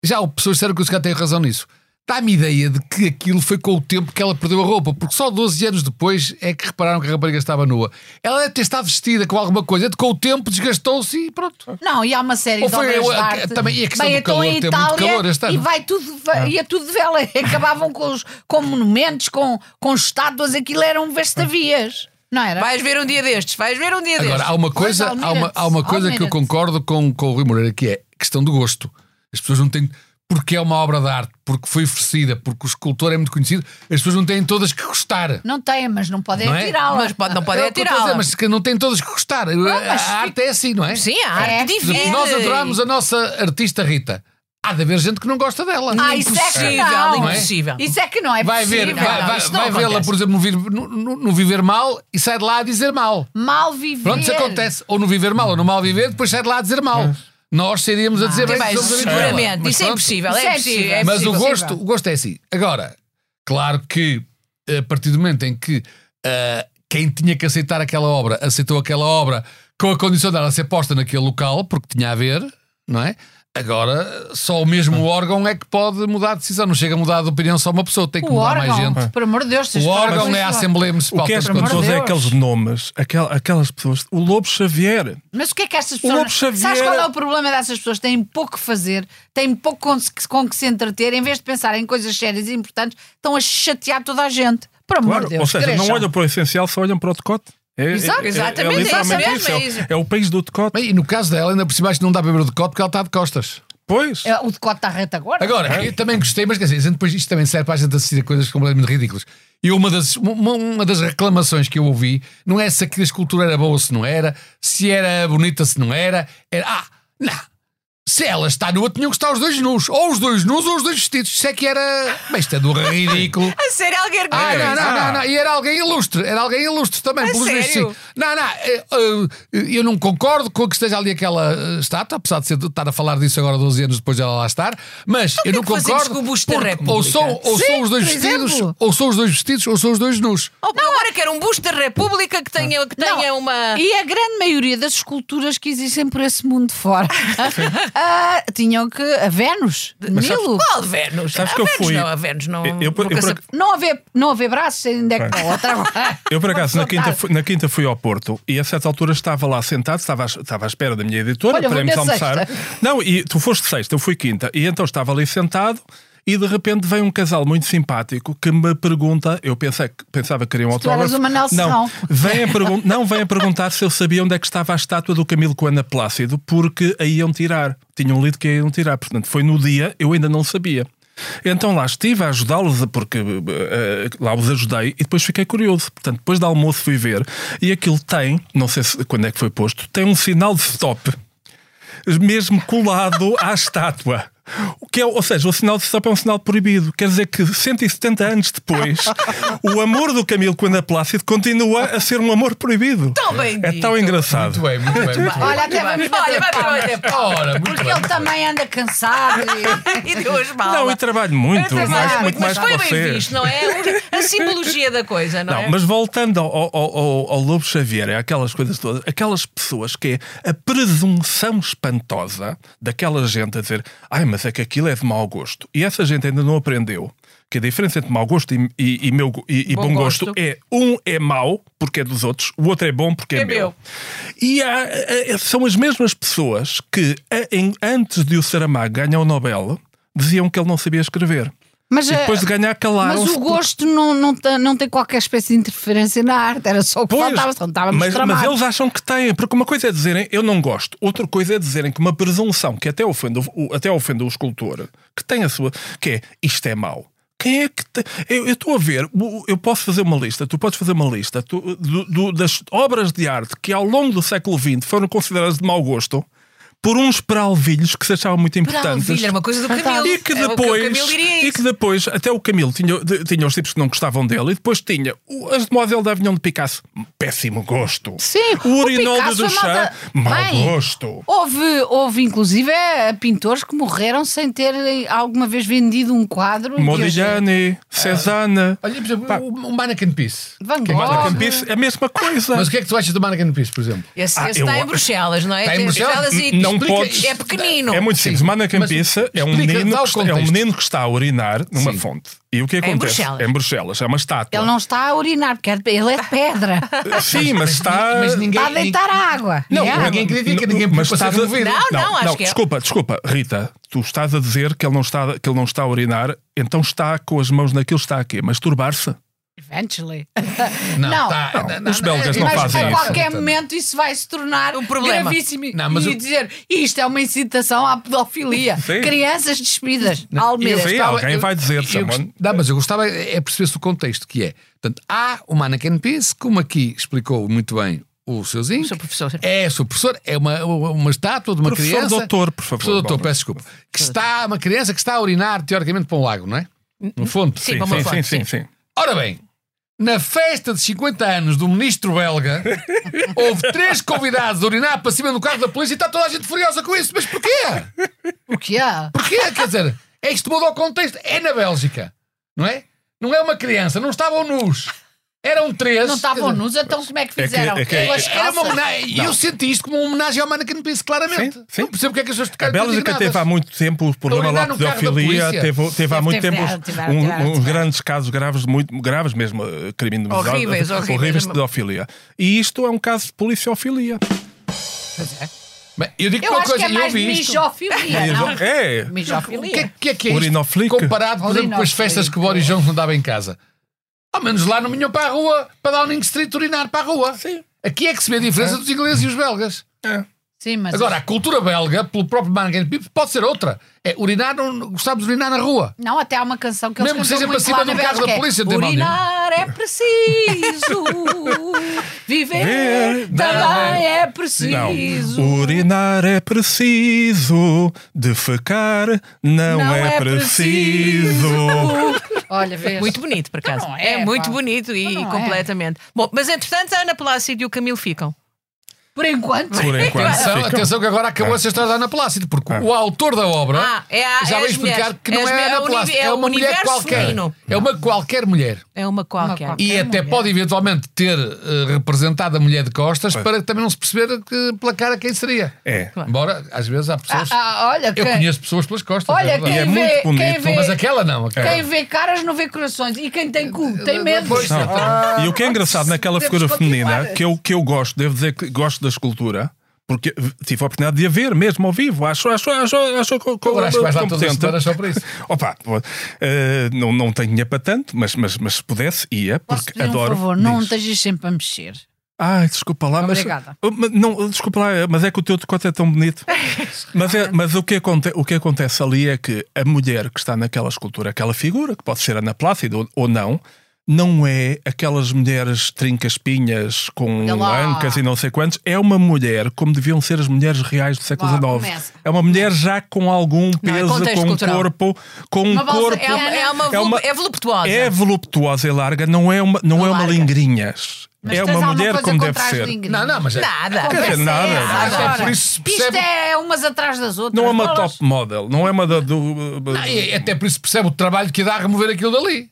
já pessoas disseram que o Scott tem razão nisso. Dá-me ideia de que aquilo foi com o tempo que ela perdeu a roupa, porque só 12 anos depois é que repararam que a rapariga estava nua. Ela deve ter estado vestida com alguma coisa, com o tempo desgastou-se e pronto. Não, e há uma série Ou de foi obras eu- de a- arte. também- e a questão Bem, do então calor, muito Itália, calor este ano. E vai tudo, vai- ia tudo de vela. [laughs] Acabavam com, os, com monumentos, com, com estátuas, aquilo eram vestavias. Não era? Vais ver um dia destes, vais ver um dia Agora, destes. há uma coisa, há uma, há uma coisa que eu concordo com, com o Rui Moreira, que é questão do gosto. As pessoas não têm. Porque é uma obra de arte, porque foi oferecida, porque o escultor é muito conhecido, as pessoas não têm todas que gostar. Não tem, mas não podem Não é? atirá-la. Mas pode, não podem É atirá-la. Mas que não têm todas que gostar. mas a arte é assim, não é? Sim, a arte É. divide. Nós adoramos a nossa artista Rita. Há de haver gente que não gosta dela. Ah, isso é que Impossível, não. impossível. Isso é que não é Vai possível. ver, vai, não, vai, não vai vê-la, por exemplo, no, no- no- no viver mal e sai de lá a dizer mal. Mal viver. Pronto, isso acontece. Ou no viver mal ou no mal viver, depois sai de lá a dizer mal. Nós sairíamos a dizer bem que Bem, somos amigos dela. seguramente, Mas isso é impossível. Isso É é impossível. é Mas o impossível. gosto, o gosto é assim. Agora, claro que a partir do momento em que ah, quem tinha que aceitar aquela obra aceitou aquela obra com a condição dela ser posta naquele local, porque tinha a ver, não é? Agora, só o mesmo órgão é que pode mudar a decisão. Não chega a mudar de opinião só uma pessoa, tem que O mudar mais órgão, gente. por amor de Deus. O órgão é a. Assembleia Municipal. O que é espantoso é aqueles nomes, aquel- aquelas pessoas. O Lobo Xavier. Mas o que é que estas O Lobo pessoas. Xavier- Sabes qual é o problema dessas pessoas? Têm pouco que fazer, têm pouco com, com que se entreter, em vez de pensar em coisas sérias e importantes, estão a chatear toda a gente. Por amor Claro, de Deus. ou seja, não olham para o essencial, só olham para o decote. É, é- Exato. é- é Exatamente, é isso mesmo, É, é isso. o- é o país do decote. Bem, e no caso dela, ainda por cima, acho que não dá para ver o decote porque ela está de costas. Pois. É, O decote está reto agora. Agora, eu também gostei, mas quer dizer, depois isto também serve para a gente assistir a coisas completamente ridículas. E uma das, uma, uma das reclamações que eu ouvi não é se aquela escultura era boa ou se não era, se era bonita se não era, era. Ah, não! Se ela está nua, tinham que estar os dois nus. Ou os dois nus ou os dois vestidos. Isso é que era. Bem, isto é do ridículo. [laughs] A sério, alguém Ah, não, não, Ah. não, não. E era alguém ilustre. Era alguém ilustre também, A pelos sério? Não, não. eh, eh, Eu não concordo com que esteja ali aquela eh, estátua, apesar de ser, estar a falar disso agora 12 anos depois dela lá estar. Mas eu que não é concordo. com o busto da República? ou são, ou Sim, são os dois vestidos, exemplo. ou são os dois vestidos, ou são os dois nus. Oh, Agora quero um busto da República que tenha, que tenha Não, uma. E a grande maioria das esculturas que existem por esse mundo fora [laughs] ah, tinham que. A Vênus, de Mas sabes- Nilo. Qual Vênus? Sabes a que eu Vênus fui- não, a Vênus não. Eu- eu- eu- Não haver, não haver braços, ainda é que para outra. Eu, por acaso, na quinta, fui, na quinta fui ao Porto e a certa altura estava lá sentado, estava à, estava à espera da minha editora Olha, para irmos almoçar. sexta. Não, e tu foste sexta, eu fui quinta. E então estava ali sentado e de repente vem um casal muito simpático que me pergunta, eu pensei, pensava que queria um autógrafo. não, vem a [laughs] não, vem a perguntar se eu sabia onde é que estava a estátua do Camilo Coana Plácido, porque a iam tirar. Tinham lido que a iam tirar. Portanto, foi no dia, eu ainda não sabia. Então lá estive a ajudá-los, porque eh, lá os ajudei e depois fiquei curioso. Portanto, depois do almoço fui ver e aquilo tem, não sei se, quando é que foi posto, tem um sinal de stop mesmo colado à estátua. O que é, ou seja, o sinal de stop é um sinal proibido. Quer dizer que 170 anos depois, [laughs] o amor do Camilo Coenda Plácido continua a ser um amor proibido. Tão bem é dito. tão engraçado. Muito bem, muito bem. Muito bem. Olha, até vamos Olha, bater palmas. Porque bem. ele também anda cansado. e- [laughs] E deu as malas. Não, e trabalho muito, Trabalha mais, muito mais mas que foi bem visto, não é? A simbologia da coisa, não, Não, é? mas voltando ao, ao, ao, ao Lobo Xavier, é aquelas coisas todas, aquelas pessoas que é a presunção espantosa daquela gente a dizer ai, mas é que aquilo é de mau gosto. E essa gente ainda não aprendeu que a diferença entre mau gosto e, e, e meu, e, Bom bom, gosto. gosto. é um é mau porque é dos outros, o outro é bom porque é, É meu. meu. E há, são as mesmas pessoas que, antes de o Saramago ganhar o Nobel, diziam que ele não sabia escrever. Mas, E depois eh, de ganhar, Mas calaram-se. o gosto não, não, tem, não tem qualquer espécie de interferência na arte, era só o que Pois, faltava, estávamos mas, mas eles acham que têm, porque uma coisa é dizerem eu não gosto, outra coisa é dizerem que uma presunção que até ofende, o- até ofende o escultor, que tem a sua, que é isto é mau. Quem é que tem? Eu estou a ver, eu posso fazer uma lista, tu podes fazer uma lista tu- do- do- das obras de arte que ao longo do século XX foram consideradas de mau gosto por uns peralvilhos que se achavam muito importantes. Era uma coisa do Camilo. E que É o depois, o Camilo diria e que depois até o Camilo tinha, de- tinha os tipos que não gostavam dele, e depois tinha o- as Demoiselles d'Avignon de Picasso, péssimo gosto. Sim, o o de é Duchamp, malta- mau Bem, gosto. Houve, houve inclusive é, pintores que morreram sem terem alguma vez vendido um quadro. Modigliani, Cézanne, Olha, por exemplo, Pá. o, o Mannequin Peace. Van Que é que- Gogh. Mannequin Peace, é a mesma coisa. Mas o que é que tu achas do Mannequin Peace, por exemplo? Esse, Ah, esse eu- está em Bruxelas, não é? Está em Tem Bruxelas? e Não explica- podes- É pequenino. É muito simples. Sim. Mas Peace é um, menino que está, é um menino que está a urinar numa Sim. fonte. E o que em acontece? Bruxelas. É em Bruxelas, é uma estátua. Ele não está a urinar, porque é ele é de pedra. [laughs] Sim, mas está. Mas ninguém. está a deitar a água. Não, É ninguém critica, ninguém mas ser a- removido. Não, não, acho que é- desculpa, desculpa, Rita, tu estás a dizer que ele não está, que ele não está a urinar, então está com as mãos naquilo, está aqui, masturbar-se. Eventually. [laughs] Não, Não. tá- Não, os belgas não mas fazem a isso. qualquer momento isso vai se tornar Um problema. gravíssimo Não, mas e o- dizer isto é uma incitação à pedofilia. Sim. Crianças despidas. Eu Almeida. Sim, alguém eu- vai dizer, eu someone. gost- Não, mas eu gostava é perceber-se o contexto, que é. Portanto, há o Mannequin Peace, como aqui explicou muito bem o seu Zinc. O seu professor. É o seu professor, é uma, uma estátua de uma Professor criança. doutor, por favor. Professor doutor, Bom, peço desculpa. Que está, uma criança que está a urinar, teoricamente, para um lago, não é? No fundo. Sim, Sim, para uma sim, sim, sim. sim. Ora bem, na festa de 50 anos do ministro belga, [laughs] houve três convidados a urinar para cima do carro da polícia e está toda a gente furiosa com isso. Mas porquê? O que é? Porquê? Quer dizer, é isto muda o contexto. É na Bélgica, não é? Não é uma criança, não estavam nus. Eram três. Não estavam nus, então como é que É que- fizeram? é que- Pelas Era uma homenagem. E eu senti isto como uma homenagem ao Mannequin Peace, claramente. Sim, sim. Não percebo porque é que as pessoas A ficaram Bélgica indignadas. teve há muito tempo o problema lá de pedofilia, teve, teve há muito tempo um- uns grandes casos graves, muito graves mesmo, eh, criminosidade, Horríveis, horríveis. horríveis de pedofilia. E isto é um caso de policiofilia. Bem, eu digo Eu uma acho coisa, que é eu mais vi isto. mijofilia, não? É. O que, Mijofilia. é- que é que é isto? Comparado, por exemplo, com as festas que o Boris Johnson dava em casa. Ao menos lá não vinham para a rua, para Downing Street urinar para a rua. Sim. Aqui é que se vê a diferença dos ingleses e os belgas. É. Sim, mas Agora, a cultura belga, pelo próprio Mannequin Peace, pode ser outra. É urinar, não, gostamos de urinar na rua. Não, até há uma canção que eles Mesmo que seja para cima de um na carro da polícia, é. Urinar é preciso, [laughs] viver Ver, também é Não. preciso. Urinar é preciso, defecar não, Não é, é preciso. [laughs] Olha, vês? Muito bonito, por acaso. Não é, é, muito pá. bonito e é. completamente. Bom, mas entretanto, a Ana Plácido e o Camilo ficam. Por enquanto. Por [laughs] enquanto. Atenção, atenção que agora acabou Ah. essa história da Ana Plácido, porque o autor da obra Ah, é a- já é vai explicar mulheres. que não É é, Ana é Plácido, é é uma mulher qualquer. feminino. É uma qualquer mulher. É uma qualquer. qualquer. E É até mulher. pode eventualmente ter eh, representado a mulher de costas para também não se perceber que, pela cara quem seria. É. Embora, às vezes, há Ah, pessoas. ah, olha, eu quem, conheço pessoas pelas costas. olha é. E é quem, muito vê, quem, bonito, vê, Mas aquela não. Aquela. quem vê caras não vê corações. E quem tem cu tem medo. Pois, Não. Ah, E o que é engraçado naquela figura feminina, que eu, que eu gosto, devo dizer que gosto da escultura, porque tive a oportunidade de a ver mesmo ao vivo. Acho, acho, acho, acho Agora acho que vais lá todas as só para isso. [laughs] Opa, eh, não, não tenho dinheiro para tanto, mas, mas, mas se pudesse, ia, porque adoro. favor, não estejas sempre a mexer. Ai, desculpa lá, mas. Oh, mas não, desculpa lá, mas é que o teu decote é tão bonito. [laughs] mas é, mas o, que aconte, o que acontece ali é que a mulher que está naquela escultura, aquela figura, que pode ser Ana Plácida ou, ou não, não é aquelas mulheres trinca-espinhas com ancas e não sei quantos, é uma mulher como deviam ser as mulheres reais do século XIX. É uma mulher já com algum Não, é peso, com um cultural. corpo, com um bolsa- corpo. É uma, é uma, É uma- é voluptuosa. É voluptuosa e larga, não é uma, não é uma Larga. lingrinhas. Mas é uma mulher como deve ser. Não, não, mas é. Nada. Quer dizer, nada. É, é agora, se Isto percebe. é umas atrás das outras. Não é uma top model, não é uma da, do. Não, e até por isso percebe o trabalho que dá a remover aquilo dali.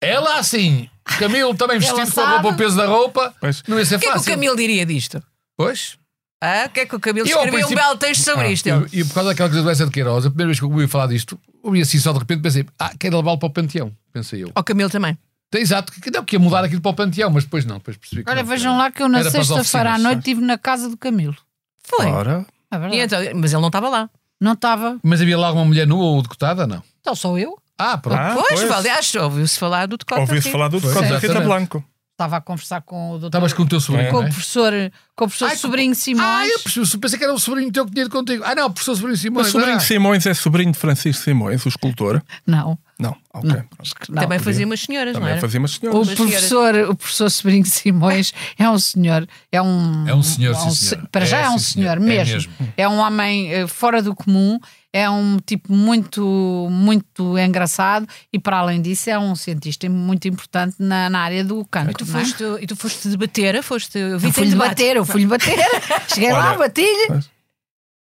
Ela assim, Camilo também [laughs] vestido com a roupa, o peso da roupa, Pois. não ia ser O que é que o fácil. Camilo diria disto? Pois. Ah, o que é que o Camilo escreveu um princípio- belo texto sobre Ah, isto? E, por causa daquela coisa do Essa de Queiroz, a primeira vez que eu ouvi falar disto, ouvi assim só de repente pensei, ah, quero levá-lo para o panteão, pensei eu. Ao Camilo também. Exato, que, não, que ia mudar aquilo para o panteão, mas depois não, depois percebi que Olha, não, vejam era- lá que eu na sexta-feira à noite estive na casa do Camilo. Foi. Ora, É E então, mas ele não estava lá. Não estava. Mas havia lá alguma mulher nua ou decotada? Não. Então sou eu. Ah, pronto. Ah, pois, pois. aliás, ouviu-se falar do decota. Ouvi-se Rio. falar do Pois, Decota Rita exatamente. Blanco. Estava a conversar com o doutor. Estavas com o teu sobrinho. É. com o é? professor, com o professor Ai, Sobrinho Simões. Ah, eu pensei que era o sobrinho teu que tinha ido contigo. Ah, não, o professor sobrinho O Simões. sobrinho ah. Simões é sobrinho de Francisco Simões, o escultor. Não, Não, ok. pronto. não. Também fazia umas senhoras, não Também era? fazia umas O senhoras. Mas, professor, o professor Sobrinho Simões é um senhor, é um. É um senhor, é um sim, se- senhora. Para já É, é, um sim, senhor, senhora. É mesmo. mesmo. É um homem eh, fora do comum, é um tipo muito, muito engraçado e, para além disso, é um cientista muito importante na, na área do E cancro. tu não é? foste, e tu foste debater, foste. Eu fui-lhe debate. bater, eu fui-lhe bater. [laughs] Cheguei lá, Olha, bati-lhe.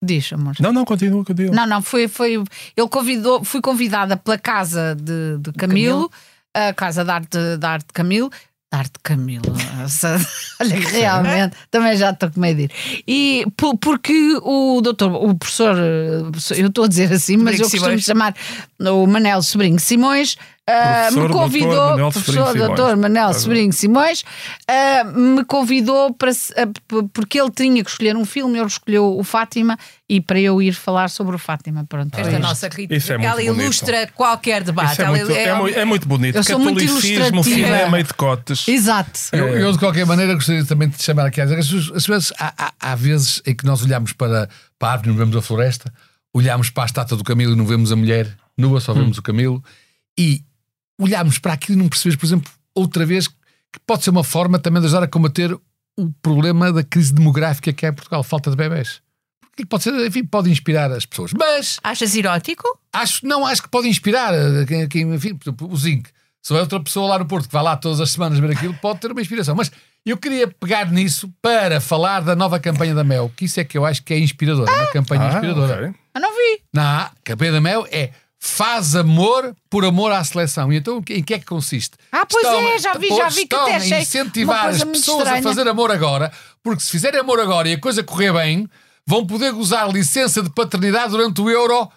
Diz, amor. Não, não, continua, continua. Não, não, foi, foi. Ele convidou, fui convidada pela casa de, de Camilo, a casa da arte, da arte de Camilo. Da arte de Camilo. [laughs] Olha, que realmente, também já estou com medo de ir. E po- porque o doutor, o professor, eu estou a dizer assim, mas Sobrinho eu costumo Simões. chamar o Manel Sobrinho Simões. ah, Professor me doutor convidou, Manel professor Sobrinho doutor Simões. Manel Sobrinho Simões, ah, me convidou para se- ah, p- porque ele tinha que escolher um filme, ele escolheu o Fátima e para eu ir falar sobre o Fátima. Pronto, Esta isto. nossa Rita, Isso é ela muito bonito. ilustra qualquer debate. Isso é Ela muito, é, mu- é muito bonito. Eu sou muito Catolicismo, cinema e decotes. Exato. Eu, eu, de qualquer maneira, gostaria também de te chamar aqui. As pessoas- há, há- há vezes em que nós olhamos para, para a árvore e não vemos a floresta, olhamos para a estátua do Camilo e não vemos a mulher nua, só vemos o Camilo, e olhamos para aquilo e não percebemos, por exemplo, outra vez, que pode ser uma forma também de ajudar a combater o problema da crise demográfica que é em Portugal, falta de bebés. Porque pode ser, enfim, pode inspirar as pessoas. Mas Achas erótico? acho, não, acho que pode inspirar. eh, Quem, quem, enfim, por exemplo, o Zinc. Se houver outra pessoa lá no Porto que vai lá todas as semanas ver aquilo, pode ter uma inspiração. Mas eu queria pegar nisso para falar da nova campanha da Mel, que isso é que eu acho que é inspiradora. Uma campanha Ah, inspiradora. ok. Eu não vi. Na a campanha da Mel é faz amor por amor à seleção. E então em que é que consiste? Ah, pois é, já vi, já vi que estão até a achei incentivar as pessoas estranha. a fazer amor agora, porque se fizerem amor agora e a coisa correr bem, vão poder gozar licença de paternidade durante o Euro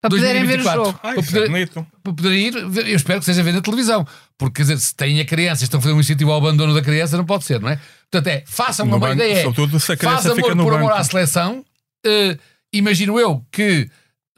Para poderem ver o 2024. jogo. Ah, Para é poder- para poder ir, eu espero que seja ver na televisão. Porque, quer dizer, se têm a criança e estão a fazer um incentivo ao abandono da criança, não pode ser, não é? Portanto, é, façam uma boa ideia. É, sobretudo se a criança faz amor fica no por amor banco. à seleção. Eh, imagino eu que,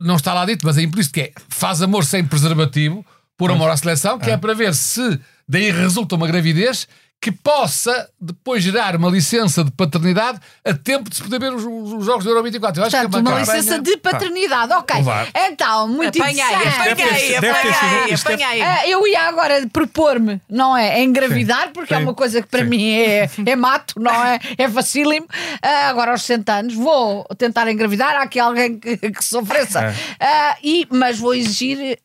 não está lá dito, mas é implícito que é, faz amor sem preservativo por amor à seleção, que é para ver se daí resulta uma gravidez que possa depois gerar uma licença de paternidade a tempo de se poder ver os, os jogos do Euro 24. Eu acho Portanto, que é uma campanha- licença de paternidade. Ok. Então, muito Apanhei, interessante. Apanhei, apanhei, apanhei. Ah, eu ia agora propor-me, não é? Engravidar, porque é Sim. uma coisa que para Sim. mim é, é mato, não é? [laughs] É facílimo. Ah, agora aos 60 anos vou tentar engravidar. Há aqui alguém que, que se ofereça. É. Ah, e, mas vou exigir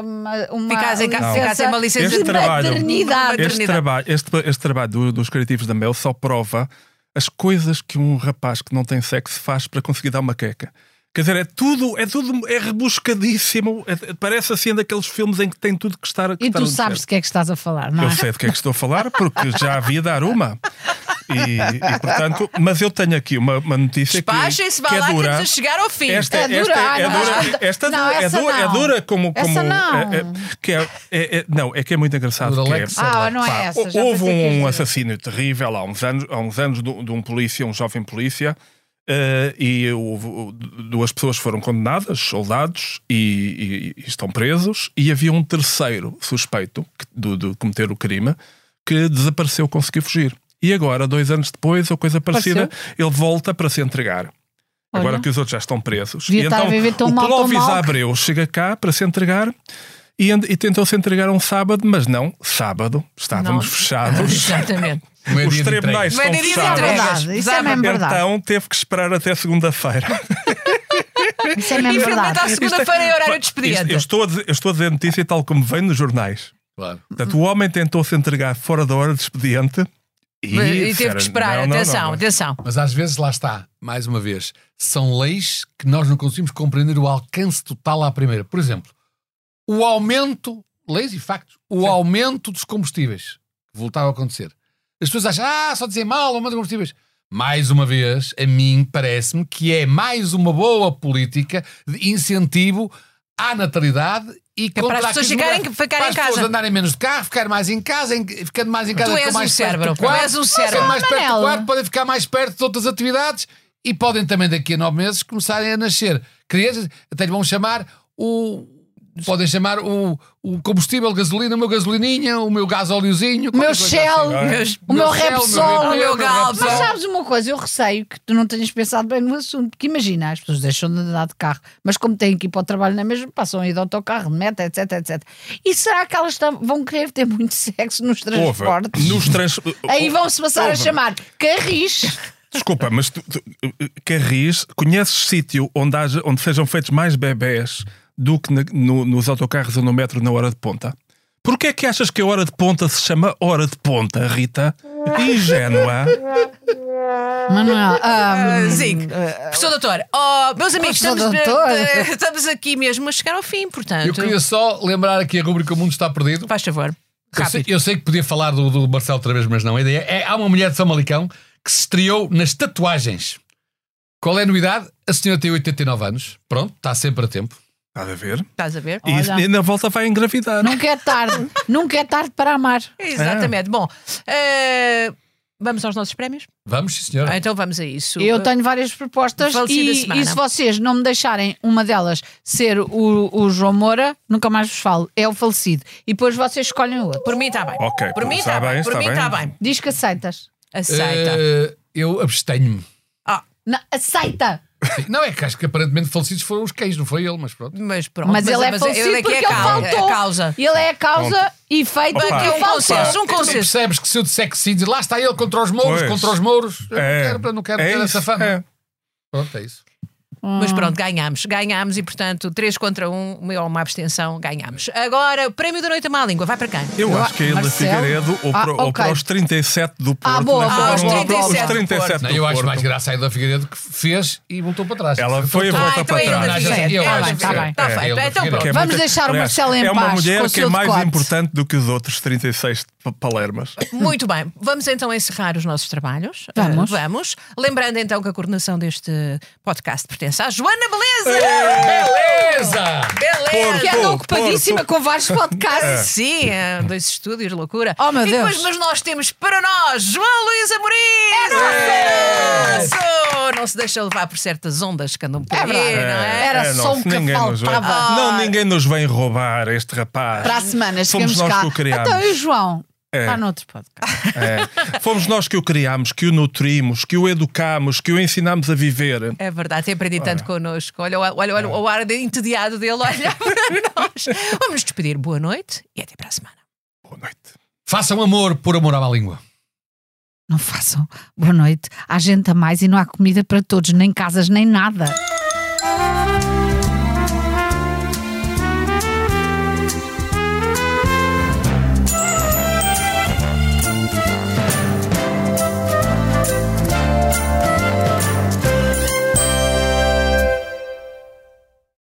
uma, uma em uma licença Este de trabalho- maternidade. Este trabalho, este, este trabalho do- dos criativos da Mel só prova as coisas que um rapaz que não tem sexo faz para conseguir dar uma queca. Quer dizer, é tudo, é tudo, é rebuscadíssimo. É- parece assim daqueles filmes em que tem tudo que estar. Que E estar tu sabes de que é que estás a falar, não Eu é? sei de que é que estou a falar, porque já havia dar uma. E, e, portanto, mas eu tenho aqui uma, uma notícia que, que é lá, dura. estamos a chegar ao fim. Esta, É esta, dura, é não, dura, esta- esta não, é, essa dura, é dura como. como Essa não. é- é- que é, é- é- não, é que é muito engraçado. Dura que é-. Ah, não é Pá, essa. houve um dizer. assassínio terrível há uns anos, há uns anos de, de um polícia, um jovem polícia, eh, e houve- duas pessoas foram condenadas, soldados, e, e- e estão presos, e havia um terceiro suspeito que- de, de cometer o crime que desapareceu, conseguiu fugir. E agora, dois anos depois, ou coisa parecida, ele volta para se entregar. Agora Olha. que os outros já estão presos. Devia e então o Clóvis Abreu chega cá para se entregar e, and- e tentou-se entregar um sábado, mas não, sábado, estávamos Não. fechados. [laughs] Exatamente. É Os tribunais é estão é fechados. verdade. Isso é mesmo verdade. Então teve que esperar até segunda-feira. [laughs] Isso é mesmo Infelizmente, à verdade. segunda-feira é horário de expediente. Eu estou, a dizer, eu estou a dizer notícia tal como vem nos jornais. Claro. Portanto, o homem tentou-se entregar fora da hora de expediente e, E teve que esperar. não, não, atenção, não, não. atenção. Mas às vezes, lá está, mais uma vez, são leis que nós não conseguimos compreender o alcance total à primeira. Por exemplo, o aumento, leis e factos, o aumento dos combustíveis que voltava a acontecer. As pessoas acham, ah, só dizer mal, aumento dos combustíveis. Mais uma vez, a mim parece-me que é mais uma boa política de incentivo à natalidade e É para as pessoas ficarem- ficarem para em as pessoas casa. andarem menos de carro, ficar mais em casa, em- ficando mais em casa, Tu és mais um cérebro, tu és um cérebro. mais perto do quarto, podem ficar mais perto de outras atividades e podem também daqui a nove meses começarem a nascer crianças, até lhe vão chamar o podem chamar o, o combustível gasolina, o meu gasolininha, o meu gás óleozinho. O meu Shell, assim. Meus- o meu Repsol, o meu Galp. Mas sabes uma coisa, eu receio que tu não tenhas pensado bem no assunto, porque imagina, as pessoas deixam de andar de carro, mas como têm que ir para o trabalho na mesma, passam a ir de autocarro, de meta, etc, etc. E será que elas vão querer ter muito [laughs] sexo nos Ouve, transportes? nos trans... [laughs] Aí vão-se passar a chamar carris. Desculpa, mas tu, tu, Carris, conheces sítio onde, haja, onde sejam feitos mais bebés do que na- no- nos autocarros ou no metro na hora de ponta? Porquê é que achas que a hora de ponta se chama hora de ponta, Rita? Ingênua. [laughs] Manuel, Ah, ah, Zico, professor doutor, oh, meus amigos, estamos, doutor. eh, estamos aqui mesmo a chegar ao fim, portanto. Eu queria só lembrar aqui a rubrica O Mundo Está Perdido. Faz favor. Eu sei, eu sei que podia falar do, do Marcelo outra vez, mas não. A ideia é: há uma mulher de São Malicão que se estreou nas tatuagens. Qual é a novidade? A senhora tem 89 anos. Pronto, está sempre a tempo. Estás a ver? Estás a ver? E, isso- e na volta vai engravidar. nunca é tarde, [laughs] nunca é tarde para amar. Exatamente. Bom, eh, vamos aos nossos prémios? Vamos, sim, senhora. Ah, então vamos a isso. Eu tenho várias propostas e, e se vocês não me deixarem uma delas ser o, o João Moura, nunca mais vos falo. É o falecido. E depois vocês escolhem o outro. Por mim está bem. Ok, Por mim está está bem. Por está mim está bem. Diz que aceitas. Aceita. Eh, eu abstenho-me. Ah, Não, aceita! [laughs] Não, é que acho que aparentemente falecidos foram os cães, não foi ele, mas pronto. mas pronto. Mas, ele é falecido daqui porque é ele causa, faltou. A causa. Ele é a causa e feito Opa. Que um faltou. consenso, um Tu não consenso. percebes que se eu disser que sim, lá está ele contra os mouros, Pois. contra os mouros. Eu É. não quero, não quero É ter isso, essa fama. é. Pronto, é isso. Mas pronto, ganhámos. Ganhámos e, portanto, 3 contra 1, um, uma abstenção, ganhámos. Agora, o prémio da noite à má língua, vai para quem? Eu Eu- acho que é Marcelo? Figueiredo ou, Ah, para, ou ok. para os 37 do Porto. Ah, boa, né? boa, Foram boa, os boa. 37 Não, do eu acho Porto. mais graça a da Figueiredo que fez e voltou para trás. Ela foi a Voltou- volta Ah, então para é trás. Eu Tá acho bem, que tá É feito. Então pronto. É Vamos deixar o Marcelo em É uma paz mulher que é mais importante do que os outros 36 pa- palermas. Muito bem, vamos então encerrar os nossos trabalhos. Vamos. Vamos. Lembrando então que a coordenação deste podcast pertence à Joana Beleza! Beleza! Beleza! Que anda ocupadíssima Porto. com vários podcasts. Sim, é, dois estúdios, loucura. Oh, meu e Deus. depois, mas nós temos para nós João Luís Amorim! É nosso! Não se deixa levar por certas ondas que andam por É aí, verdade. não é? Era É, só o que ninguém nos vem- faltava. Não, ninguém nos vem roubar este rapaz. Para a semana Fomos chegamos nós cá. que o. Então, e o João? É. Está noutro podcast. É. Fomos nós que o criámos, que o nutrimos, que o educamos, que o ensinámos a viver. É verdade, tem aprendido tanto connosco. Olha, olha, olha, olha o ar de entediado dele, olha [laughs] para nós. Vamos despedir. Boa noite e até para a semana. Boa noite. Façam amor por amor à má língua. Não façam. Boa noite. Há gente a mais e não há comida para todos, nem casas, nem nada.